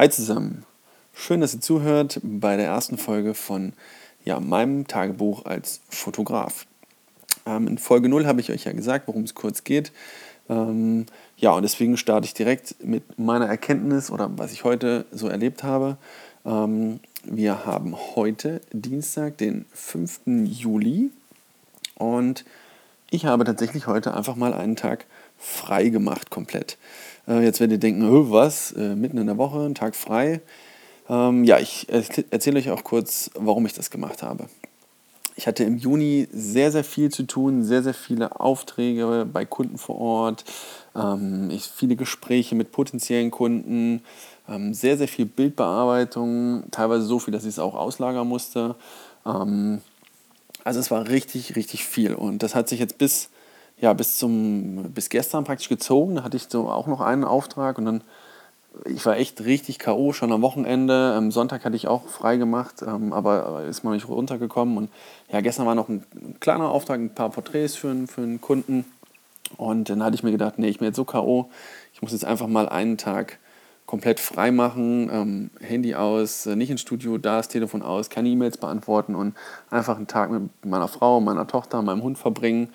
Hi zusammen. Schön, dass ihr zuhört bei der ersten Folge von ja, meinem Tagebuch als Fotograf. Ähm, in Folge 0 habe ich euch ja gesagt, worum es kurz geht. Ähm, ja, und deswegen starte ich direkt mit meiner Erkenntnis oder was ich heute so erlebt habe. Ähm, wir haben heute Dienstag, den 5. Juli und ich habe tatsächlich heute einfach mal einen Tag frei gemacht, komplett. Äh, jetzt werdet ihr denken, was, äh, mitten in der Woche, ein Tag frei. Ähm, ja, ich erzähle euch auch kurz, warum ich das gemacht habe. Ich hatte im Juni sehr, sehr viel zu tun, sehr, sehr viele Aufträge bei Kunden vor Ort, ähm, ich, viele Gespräche mit potenziellen Kunden, ähm, sehr, sehr viel Bildbearbeitung, teilweise so viel, dass ich es auch auslagern musste. Ähm, also es war richtig, richtig viel und das hat sich jetzt bis ja, bis, zum, bis gestern praktisch gezogen. Da hatte ich so auch noch einen Auftrag und dann, ich war echt richtig K.O. schon am Wochenende. Am Sonntag hatte ich auch frei gemacht, ähm, aber ist mal nicht runtergekommen. Und ja, gestern war noch ein, ein kleiner Auftrag, ein paar Porträts für, für einen Kunden. Und dann hatte ich mir gedacht, nee, ich bin jetzt so K.O., ich muss jetzt einfach mal einen Tag komplett frei machen, ähm, Handy aus, äh, nicht ins Studio, da das Telefon aus, keine E-Mails beantworten und einfach einen Tag mit meiner Frau, meiner Tochter, meinem Hund verbringen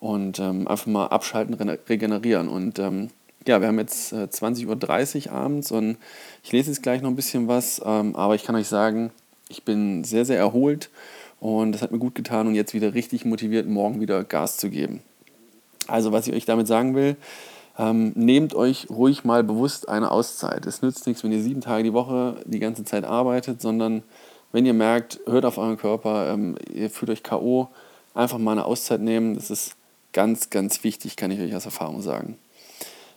und ähm, einfach mal abschalten, regenerieren. Und ähm, ja, wir haben jetzt äh, 20.30 Uhr abends und ich lese jetzt gleich noch ein bisschen was, ähm, aber ich kann euch sagen, ich bin sehr, sehr erholt und das hat mir gut getan und jetzt wieder richtig motiviert, morgen wieder Gas zu geben. Also, was ich euch damit sagen will, ähm, nehmt euch ruhig mal bewusst eine Auszeit. Es nützt nichts, wenn ihr sieben Tage die Woche die ganze Zeit arbeitet, sondern wenn ihr merkt, hört auf euren Körper, ähm, ihr fühlt euch K.O., einfach mal eine Auszeit nehmen. Das ist Ganz, ganz wichtig, kann ich euch aus Erfahrung sagen.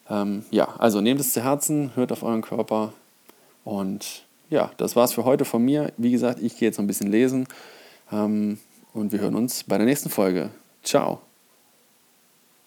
Ähm, ja, also nehmt es zu Herzen, hört auf euren Körper. Und ja, das war's für heute von mir. Wie gesagt, ich gehe jetzt noch ein bisschen lesen. Ähm, und wir hören uns bei der nächsten Folge. Ciao.